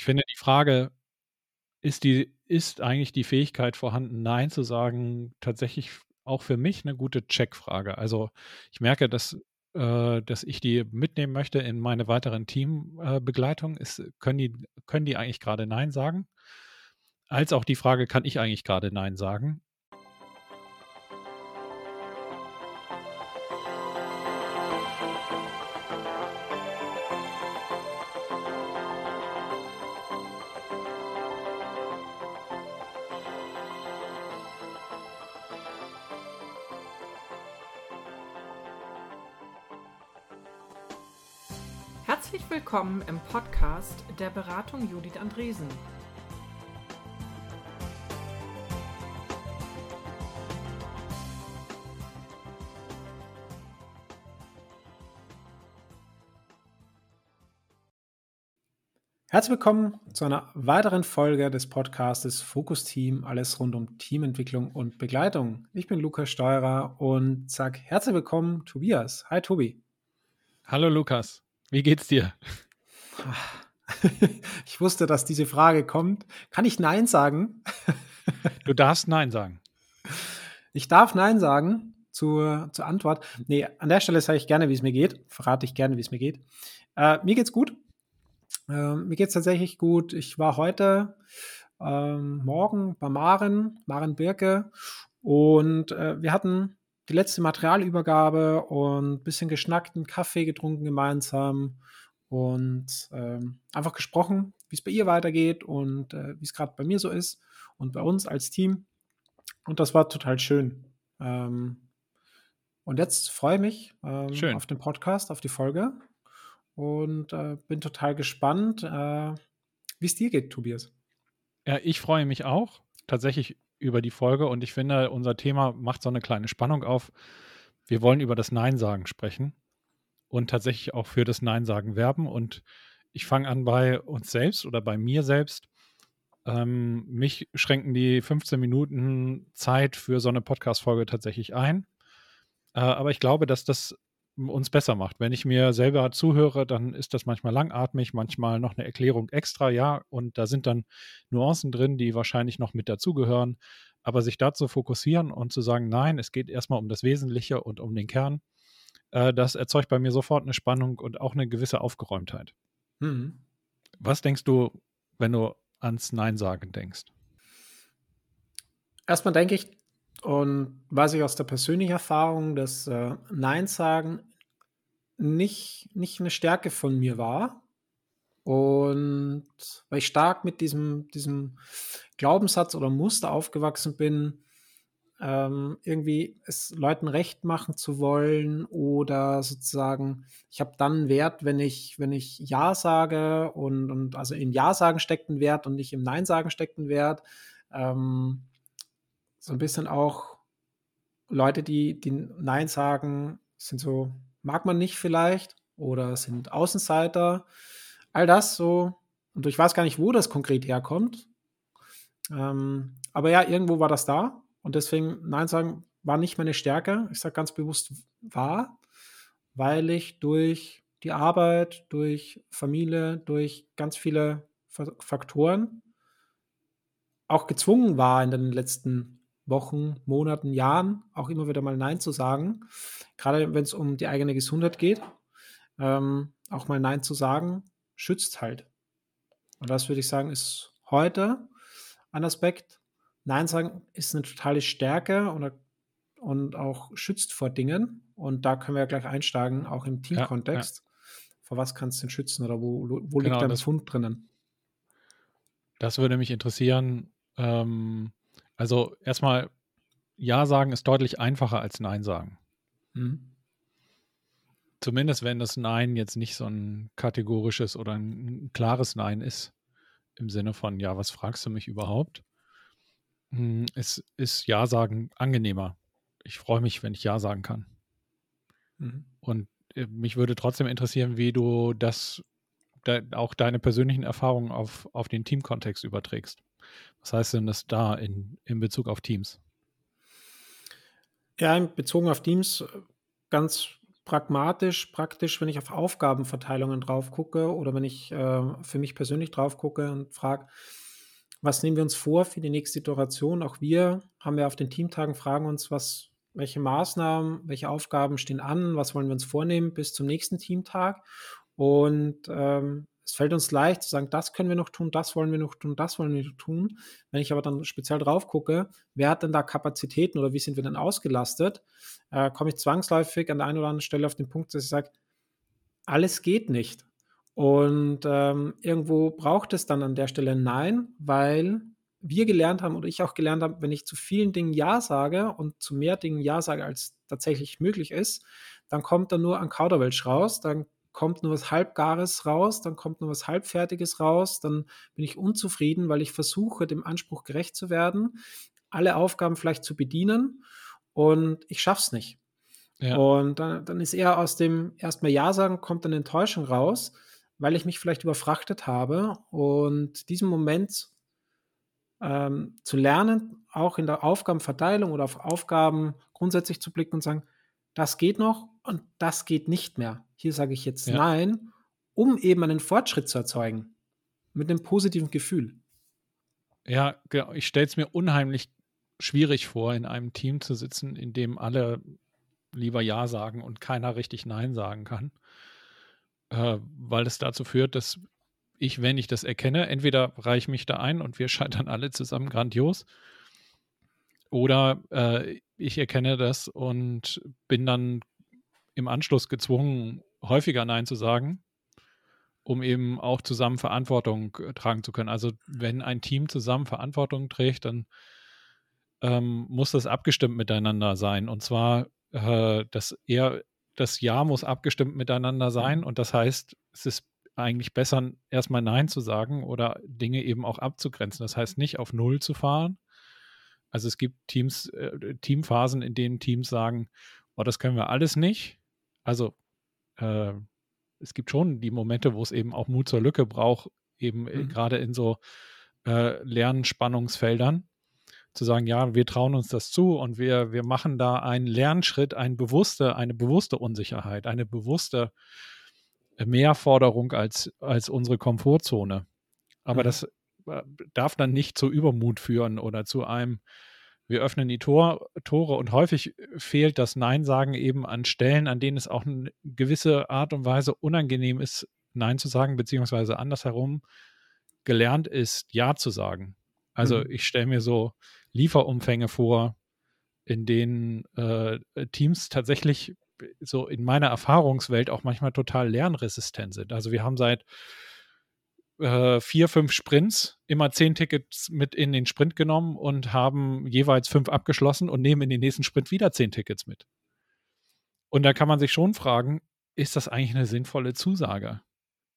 Ich finde die Frage, ist die, ist eigentlich die Fähigkeit vorhanden, Nein zu sagen, tatsächlich auch für mich eine gute Checkfrage. Also ich merke, dass, äh, dass ich die mitnehmen möchte in meine weiteren Teambegleitung. Äh, können, die, können die eigentlich gerade Nein sagen? Als auch die Frage, kann ich eigentlich gerade Nein sagen? Willkommen im Podcast der Beratung Judith Andresen. Herzlich willkommen zu einer weiteren Folge des Podcastes Fokus Team, alles rund um Teamentwicklung und Begleitung. Ich bin Lukas Steurer und sage herzlich willkommen, Tobias. Hi, Tobi. Hallo, Lukas. Wie geht's dir? Ich wusste, dass diese Frage kommt. Kann ich Nein sagen? Du darfst Nein sagen. Ich darf Nein sagen zur, zur Antwort. Nee, an der Stelle sage ich gerne, wie es mir geht. Verrate ich gerne, wie es mir geht. Äh, mir geht's gut. Äh, mir geht's tatsächlich gut. Ich war heute ähm, Morgen bei Maren, Maren Birke, und äh, wir hatten die letzte Materialübergabe und ein bisschen geschnackt, einen Kaffee getrunken gemeinsam und ähm, einfach gesprochen, wie es bei ihr weitergeht und äh, wie es gerade bei mir so ist und bei uns als Team. Und das war total schön. Ähm, und jetzt freue ich mich ähm, auf den Podcast, auf die Folge und äh, bin total gespannt, äh, wie es dir geht, Tobias. Ja, ich freue mich auch tatsächlich über die Folge und ich finde, unser Thema macht so eine kleine Spannung auf. Wir wollen über das Nein sagen sprechen und tatsächlich auch für das Nein sagen werben. Und ich fange an bei uns selbst oder bei mir selbst. Ähm, mich schränken die 15 Minuten Zeit für so eine Podcast-Folge tatsächlich ein. Äh, aber ich glaube, dass das uns besser macht. Wenn ich mir selber zuhöre, dann ist das manchmal langatmig, manchmal noch eine Erklärung extra, ja, und da sind dann Nuancen drin, die wahrscheinlich noch mit dazugehören. Aber sich da zu fokussieren und zu sagen, nein, es geht erstmal um das Wesentliche und um den Kern, äh, das erzeugt bei mir sofort eine Spannung und auch eine gewisse Aufgeräumtheit. Mhm. Was denkst du, wenn du ans Nein sagen denkst? Erstmal denke ich, und weiß ich aus der persönlichen Erfahrung, dass äh, Nein sagen nicht, nicht eine Stärke von mir war. Und weil ich stark mit diesem, diesem Glaubenssatz oder Muster aufgewachsen bin, ähm, irgendwie es Leuten recht machen zu wollen oder sozusagen, ich habe dann Wert, wenn ich, wenn ich Ja sage und, und also im Ja sagen steckt ein Wert und nicht im Nein sagen steckt ein Wert. Ähm, so ein bisschen auch Leute, die, die Nein sagen, sind so, mag man nicht vielleicht oder sind Außenseiter. All das so. Und ich weiß gar nicht, wo das konkret herkommt. Ähm, aber ja, irgendwo war das da. Und deswegen, Nein sagen war nicht meine Stärke. Ich sage ganz bewusst war, weil ich durch die Arbeit, durch Familie, durch ganz viele Faktoren auch gezwungen war in den letzten Wochen, Monaten, Jahren auch immer wieder mal Nein zu sagen. Gerade wenn es um die eigene Gesundheit geht, ähm, auch mal Nein zu sagen, schützt halt. Und das würde ich sagen, ist heute ein Aspekt, Nein sagen ist eine totale Stärke und, und auch schützt vor Dingen. Und da können wir ja gleich einsteigen, auch im Teamkontext. Ja, ja. Vor was kannst du denn schützen oder wo, wo genau, liegt dein das, Fund drinnen? Das würde mich interessieren. Ähm, also erstmal, Ja sagen ist deutlich einfacher als Nein sagen. Mhm. Zumindest wenn das Nein jetzt nicht so ein kategorisches oder ein klares Nein ist. Im Sinne von, ja, was fragst du mich überhaupt? Hm, es ist Ja sagen angenehmer. Ich freue mich, wenn ich Ja sagen kann. Mhm. Und äh, mich würde trotzdem interessieren, wie du das, da, auch deine persönlichen Erfahrungen auf, auf den Teamkontext überträgst. Was heißt denn das da in, in Bezug auf Teams? Ja, Bezug auf Teams ganz pragmatisch, praktisch, wenn ich auf Aufgabenverteilungen drauf gucke oder wenn ich äh, für mich persönlich drauf gucke und frage, was nehmen wir uns vor für die nächste Iteration? Auch wir haben ja auf den Teamtagen fragen uns, was, welche Maßnahmen, welche Aufgaben stehen an, was wollen wir uns vornehmen bis zum nächsten Teamtag. Und ähm, es fällt uns leicht zu sagen, das können wir noch tun, das wollen wir noch tun, das wollen wir noch tun. Wenn ich aber dann speziell drauf gucke, wer hat denn da Kapazitäten oder wie sind wir denn ausgelastet, äh, komme ich zwangsläufig an der einen oder anderen Stelle auf den Punkt, dass ich sage, alles geht nicht. Und ähm, irgendwo braucht es dann an der Stelle Nein, weil wir gelernt haben oder ich auch gelernt habe, wenn ich zu vielen Dingen Ja sage und zu mehr Dingen Ja sage, als tatsächlich möglich ist, dann kommt da nur ein Kauderwelsch raus, dann kommt nur was Halbgares raus, dann kommt nur was Halbfertiges raus, dann bin ich unzufrieden, weil ich versuche, dem Anspruch gerecht zu werden, alle Aufgaben vielleicht zu bedienen und ich schaffe es nicht. Ja. Und dann, dann ist eher aus dem erstmal Ja sagen, kommt dann Enttäuschung raus, weil ich mich vielleicht überfrachtet habe und diesen Moment ähm, zu lernen, auch in der Aufgabenverteilung oder auf Aufgaben grundsätzlich zu blicken und sagen, das geht noch und das geht nicht mehr. Hier sage ich jetzt ja. Nein, um eben einen Fortschritt zu erzeugen. Mit einem positiven Gefühl. Ja, genau. Ich stelle es mir unheimlich schwierig vor, in einem Team zu sitzen, in dem alle lieber Ja sagen und keiner richtig Nein sagen kann. Äh, weil es dazu führt, dass ich, wenn ich das erkenne, entweder reiche ich mich da ein und wir scheitern alle zusammen grandios. Oder äh, ich erkenne das und bin dann im Anschluss gezwungen, häufiger Nein zu sagen, um eben auch zusammen Verantwortung äh, tragen zu können. Also wenn ein Team zusammen Verantwortung trägt, dann ähm, muss das abgestimmt miteinander sein. Und zwar, äh, dass eher das Ja muss abgestimmt miteinander sein. Und das heißt, es ist eigentlich besser, erstmal Nein zu sagen oder Dinge eben auch abzugrenzen. Das heißt nicht auf Null zu fahren. Also es gibt Teams, äh, Teamphasen, in denen Teams sagen, oh, das können wir alles nicht. Also äh, es gibt schon die Momente, wo es eben auch Mut zur Lücke braucht, eben mhm. gerade in so äh, Lernspannungsfeldern, zu sagen, ja, wir trauen uns das zu und wir, wir machen da einen Lernschritt, eine bewusste, eine bewusste Unsicherheit, eine bewusste Mehrforderung als, als unsere Komfortzone. Aber mhm. das äh, darf dann nicht zu Übermut führen oder zu einem, wir öffnen die Tor, Tore und häufig fehlt das Nein sagen eben an Stellen, an denen es auch eine gewisse Art und Weise unangenehm ist, Nein zu sagen, beziehungsweise andersherum gelernt ist, Ja zu sagen. Also mhm. ich stelle mir so Lieferumfänge vor, in denen äh, Teams tatsächlich so in meiner Erfahrungswelt auch manchmal total lernresistent sind. Also wir haben seit äh, vier, fünf Sprints immer zehn Tickets mit in den Sprint genommen und haben jeweils fünf abgeschlossen und nehmen in den nächsten Sprint wieder zehn Tickets mit. Und da kann man sich schon fragen, ist das eigentlich eine sinnvolle Zusage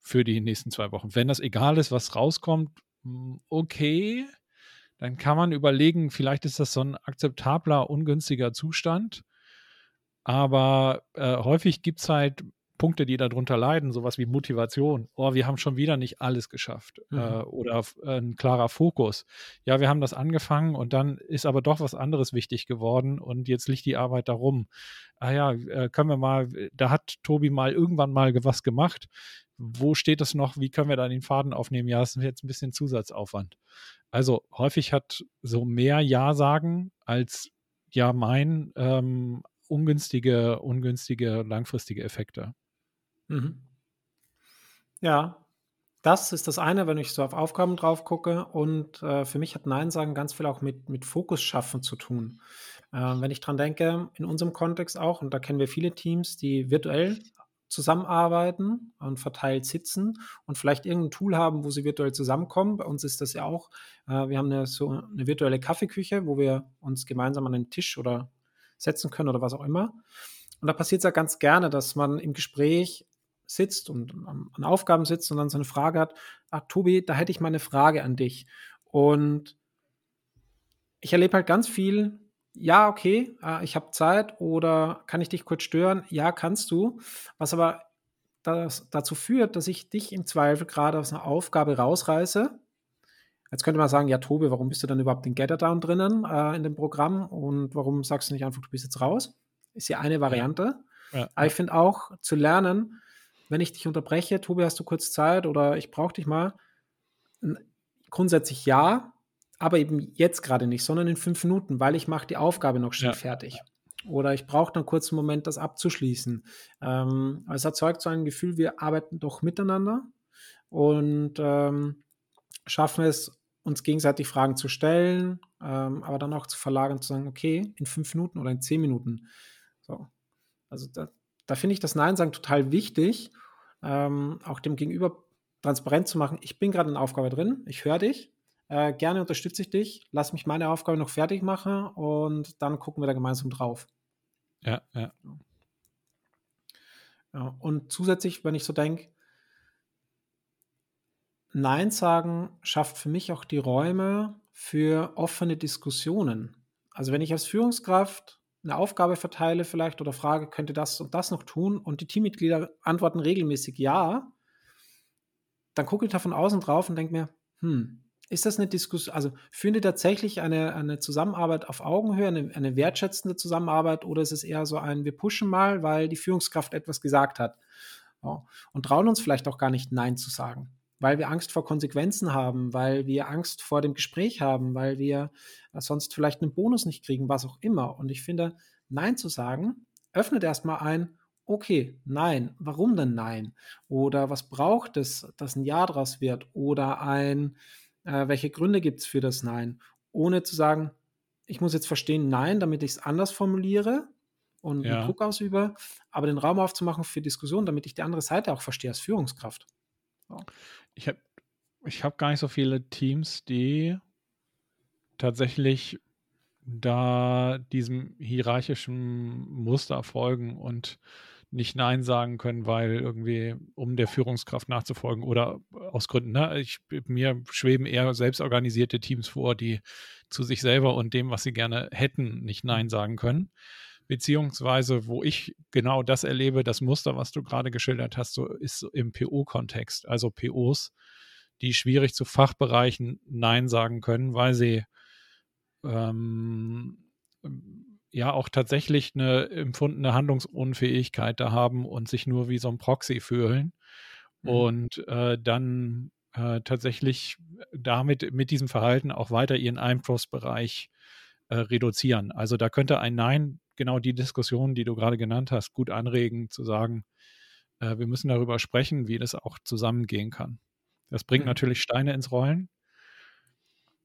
für die nächsten zwei Wochen? Wenn das egal ist, was rauskommt, hm, okay, dann kann man überlegen, vielleicht ist das so ein akzeptabler, ungünstiger Zustand. Aber äh, häufig gibt es halt Punkte, die darunter leiden, sowas wie Motivation. Oh, wir haben schon wieder nicht alles geschafft. Äh, mhm. Äh, oder äh, ein klarer Fokus. Ja, wir haben das angefangen und dann ist aber doch was anderes wichtig geworden und jetzt liegt die Arbeit darum. Ah ja, äh, können wir mal, da hat Tobi mal irgendwann mal was gemacht. Wo steht das noch? Wie können wir da den Faden aufnehmen? Ja, das ist jetzt ein bisschen Zusatzaufwand. Also häufig hat so mehr Ja sagen als Ja mein ähm, ungünstige, ungünstige langfristige Effekte. Mhm. Ja, das ist das eine, wenn ich so auf Aufgaben drauf gucke. Und äh, für mich hat Nein sagen ganz viel auch mit, mit Fokus schaffen zu tun. Äh, wenn ich dran denke, in unserem Kontext auch, und da kennen wir viele Teams, die virtuell zusammenarbeiten und verteilt sitzen und vielleicht irgendein Tool haben, wo sie virtuell zusammenkommen. Bei uns ist das ja auch, äh, wir haben eine, so eine virtuelle Kaffeeküche, wo wir uns gemeinsam an den Tisch oder setzen können oder was auch immer. Und da passiert es ja ganz gerne, dass man im Gespräch sitzt und an Aufgaben sitzt und dann so eine Frage hat, ach Tobi, da hätte ich mal eine Frage an dich. Und ich erlebe halt ganz viel, ja, okay, äh, ich habe Zeit oder kann ich dich kurz stören? Ja, kannst du. Was aber das dazu führt, dass ich dich im Zweifel gerade aus einer Aufgabe rausreiße. Jetzt könnte man sagen, ja, Tobi, warum bist du dann überhaupt in Getterdown drinnen äh, in dem Programm und warum sagst du nicht einfach, du bist jetzt raus? Ist ja eine Variante. Ja. Aber ich finde auch zu lernen, wenn ich dich unterbreche, Tobi, hast du kurz Zeit oder ich brauche dich mal. Grundsätzlich ja, aber eben jetzt gerade nicht, sondern in fünf Minuten, weil ich mache die Aufgabe noch schnell ja. fertig. Oder ich brauche dann kurz einen Moment, das abzuschließen. Ähm, es erzeugt so ein Gefühl, wir arbeiten doch miteinander und ähm, schaffen es, uns gegenseitig Fragen zu stellen, ähm, aber dann auch zu verlagern, zu sagen, okay, in fünf Minuten oder in zehn Minuten. So. Also da, da finde ich das Nein sagen total wichtig, ähm, auch dem Gegenüber transparent zu machen, ich bin gerade in der Aufgabe drin, ich höre dich, äh, gerne unterstütze ich dich, lass mich meine Aufgabe noch fertig machen und dann gucken wir da gemeinsam drauf. Ja, ja. ja und zusätzlich, wenn ich so denke, Nein sagen schafft für mich auch die Räume für offene Diskussionen. Also wenn ich als Führungskraft eine Aufgabe verteile vielleicht oder frage, könnte das und das noch tun? Und die Teammitglieder antworten regelmäßig ja, dann gucke ich da von außen drauf und denke mir, hm, ist das eine Diskussion, also führen die tatsächlich eine, eine Zusammenarbeit auf Augenhöhe, eine, eine wertschätzende Zusammenarbeit oder ist es eher so ein, wir pushen mal, weil die Führungskraft etwas gesagt hat? Ja, und trauen uns vielleicht auch gar nicht Nein zu sagen, weil wir Angst vor Konsequenzen haben, weil wir Angst vor dem Gespräch haben, weil wir sonst vielleicht einen Bonus nicht kriegen, was auch immer. Und ich finde, Nein zu sagen, öffnet erstmal ein, okay, nein, warum denn nein? Oder was braucht es, dass ein Ja draus wird? Oder ein, äh, welche Gründe gibt es für das Nein? Ohne zu sagen, ich muss jetzt verstehen, nein, damit ich es anders formuliere und ja. Druck ausübe, aber den Raum aufzumachen für Diskussion, damit ich die andere Seite auch verstehe als Führungskraft. So. Ich habe ich hab gar nicht so viele Teams, die tatsächlich da diesem hierarchischen Muster folgen und nicht Nein sagen können, weil irgendwie, um der Führungskraft nachzufolgen oder aus Gründen, ne? Ich, mir schweben eher selbstorganisierte Teams vor, die zu sich selber und dem, was sie gerne hätten, nicht Nein sagen können. Beziehungsweise, wo ich genau das erlebe, das Muster, was du gerade geschildert hast, so ist im PO-Kontext. Also POs, die schwierig zu Fachbereichen Nein sagen können, weil sie ähm, ja auch tatsächlich eine empfundene Handlungsunfähigkeit da haben und sich nur wie so ein Proxy fühlen mhm. und äh, dann äh, tatsächlich damit mit diesem Verhalten auch weiter ihren Einflussbereich äh, reduzieren. Also da könnte ein Nein genau die Diskussion, die du gerade genannt hast, gut anregen, zu sagen, äh, wir müssen darüber sprechen, wie das auch zusammengehen kann. Das bringt mhm. natürlich Steine ins Rollen,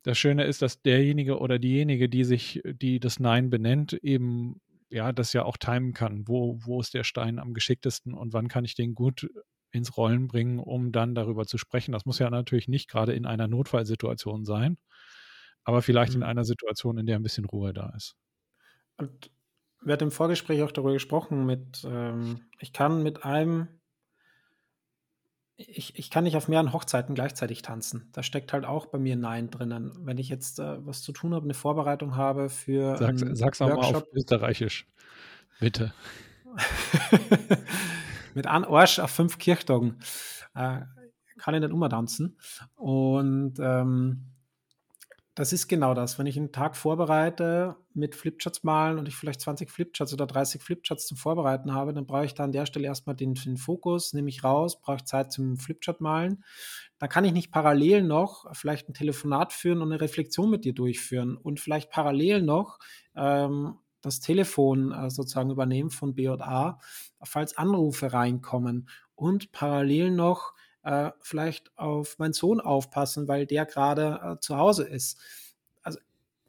das Schöne ist, dass derjenige oder diejenige, die sich, die das Nein benennt, eben ja das ja auch timen kann. Wo, wo ist der Stein am geschicktesten und wann kann ich den gut ins Rollen bringen, um dann darüber zu sprechen. Das muss ja natürlich nicht gerade in einer Notfallsituation sein, aber vielleicht mhm. in einer Situation, in der ein bisschen Ruhe da ist. Und wir hatten im Vorgespräch auch darüber gesprochen, mit, ähm, ich kann mit einem ich, ich kann nicht auf mehreren Hochzeiten gleichzeitig tanzen. Da steckt halt auch bei mir Nein drinnen. Wenn ich jetzt äh, was zu tun habe, eine Vorbereitung habe für. Sag's, sag's auch mal auf Österreichisch. Bitte. Mit einem Arsch auf fünf Kirchtagen äh, kann ich nicht immer tanzen. Und ähm, das ist genau das. Wenn ich einen Tag vorbereite mit Flipcharts malen und ich vielleicht 20 Flipcharts oder 30 Flipcharts zum Vorbereiten habe, dann brauche ich da an der Stelle erstmal den, den Fokus, nehme ich raus, brauche ich Zeit zum Flipchart malen. Da kann ich nicht parallel noch vielleicht ein Telefonat führen und eine Reflexion mit dir durchführen und vielleicht parallel noch ähm, das Telefon äh, sozusagen übernehmen von B und A, falls Anrufe reinkommen und parallel noch äh, vielleicht auf meinen Sohn aufpassen, weil der gerade äh, zu Hause ist. Also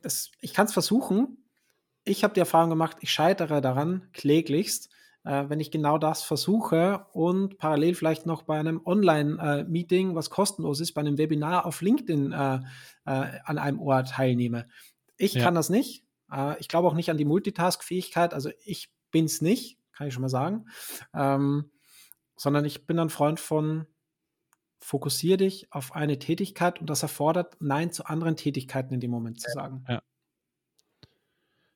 das, ich kann es versuchen. Ich habe die Erfahrung gemacht, ich scheitere daran kläglichst, äh, wenn ich genau das versuche und parallel vielleicht noch bei einem Online-Meeting, was kostenlos ist, bei einem Webinar auf LinkedIn äh, äh, an einem Ort teilnehme. Ich ja. kann das nicht. Äh, ich glaube auch nicht an die Multitask-Fähigkeit. Also ich bin es nicht, kann ich schon mal sagen. Ähm, sondern ich bin ein Freund von fokussiere dich auf eine Tätigkeit und das erfordert, Nein zu anderen Tätigkeiten in dem Moment zu sagen. Ja.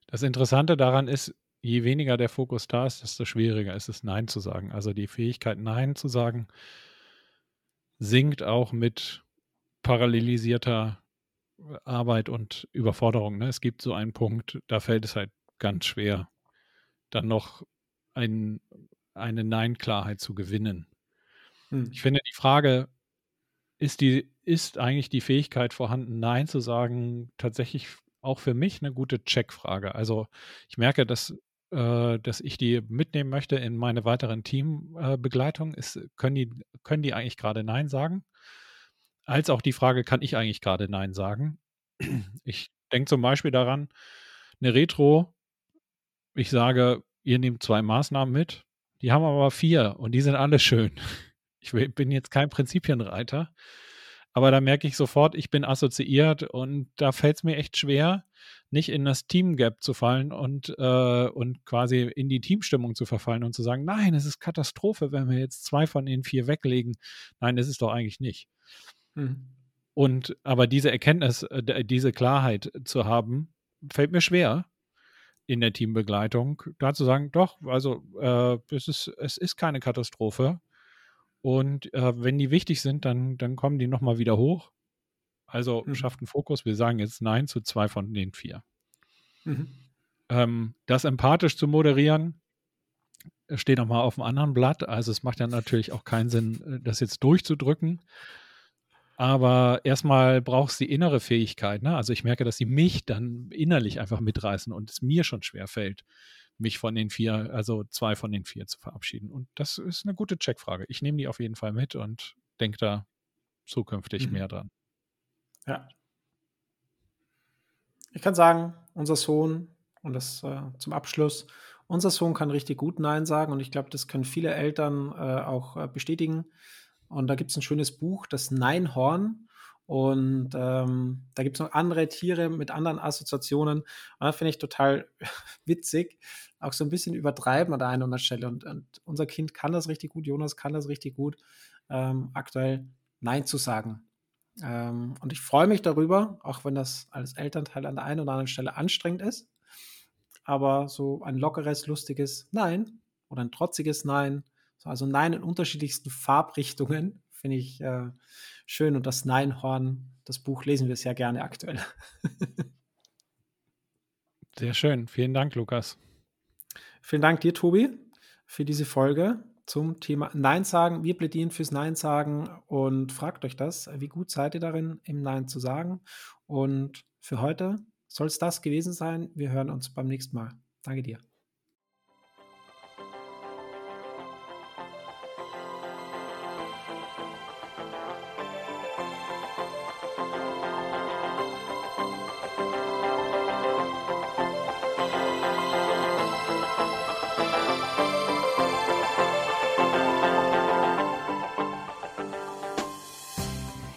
Das Interessante daran ist, je weniger der Fokus da ist, desto schwieriger ist es, Nein zu sagen. Also die Fähigkeit, Nein zu sagen, sinkt auch mit parallelisierter Arbeit und Überforderung. Ne? Es gibt so einen Punkt, da fällt es halt ganz schwer, dann noch ein, eine Nein-Klarheit zu gewinnen. Hm. Ich finde die Frage, ist, die, ist eigentlich die Fähigkeit vorhanden, Nein zu sagen, tatsächlich auch für mich eine gute Checkfrage. Also ich merke, dass, äh, dass ich die mitnehmen möchte in meine weiteren Teambegleitung. Äh, können, die, können die eigentlich gerade Nein sagen? Als auch die Frage, kann ich eigentlich gerade Nein sagen? Ich denke zum Beispiel daran, eine Retro, ich sage, ihr nehmt zwei Maßnahmen mit, die haben aber vier und die sind alle schön. Ich bin jetzt kein Prinzipienreiter, aber da merke ich sofort, ich bin assoziiert und da fällt es mir echt schwer, nicht in das Team-Gap zu fallen und, äh, und quasi in die Teamstimmung zu verfallen und zu sagen, nein, es ist Katastrophe, wenn wir jetzt zwei von den vier weglegen. Nein, das ist doch eigentlich nicht. Mhm. Und aber diese Erkenntnis, äh, diese Klarheit zu haben, fällt mir schwer in der Teambegleitung, da zu sagen, doch, also äh, es, ist, es ist keine Katastrophe. Und äh, wenn die wichtig sind, dann, dann kommen die nochmal wieder hoch. Also mhm. schafft einen Fokus. Wir sagen jetzt Nein zu zwei von den vier. Mhm. Ähm, das empathisch zu moderieren, steht nochmal auf einem anderen Blatt. Also es macht ja natürlich auch keinen Sinn, äh, das jetzt durchzudrücken. Aber erstmal braucht es die innere Fähigkeit. Ne? Also ich merke, dass sie mich dann innerlich einfach mitreißen und es mir schon schwer fällt, mich von den vier, also zwei von den vier zu verabschieden. Und das ist eine gute Checkfrage. Ich nehme die auf jeden Fall mit und denke da zukünftig mhm. mehr dran. Ja. Ich kann sagen, unser Sohn, und das äh, zum Abschluss, unser Sohn kann richtig gut Nein sagen und ich glaube, das können viele Eltern äh, auch äh, bestätigen. Und da gibt es ein schönes Buch, das Neinhorn. Und ähm, da gibt es noch andere Tiere mit anderen Assoziationen. Und das finde ich total witzig. Auch so ein bisschen übertreiben an der einen oder anderen Stelle. Und, und, unser Kind kann das richtig gut, Jonas kann das richtig gut, ähm, aktuell Nein zu sagen. Ähm, und ich freue mich darüber, auch wenn das als Elternteil an der einen oder anderen Stelle anstrengend ist. Aber so ein lockeres, lustiges Nein oder ein trotziges Nein also Nein in unterschiedlichsten Farbrichtungen finde ich äh, schön. Und das Neinhorn, das Buch lesen wir sehr gerne aktuell. sehr schön. Vielen Dank, Lukas. Vielen Dank dir, Tobi, für diese Folge zum Thema Nein sagen. Wir plädieren fürs Nein sagen und fragt euch das. Wie gut seid ihr darin, im Nein zu sagen? Und für heute soll es das gewesen sein. Wir hören uns beim nächsten Mal. Danke dir.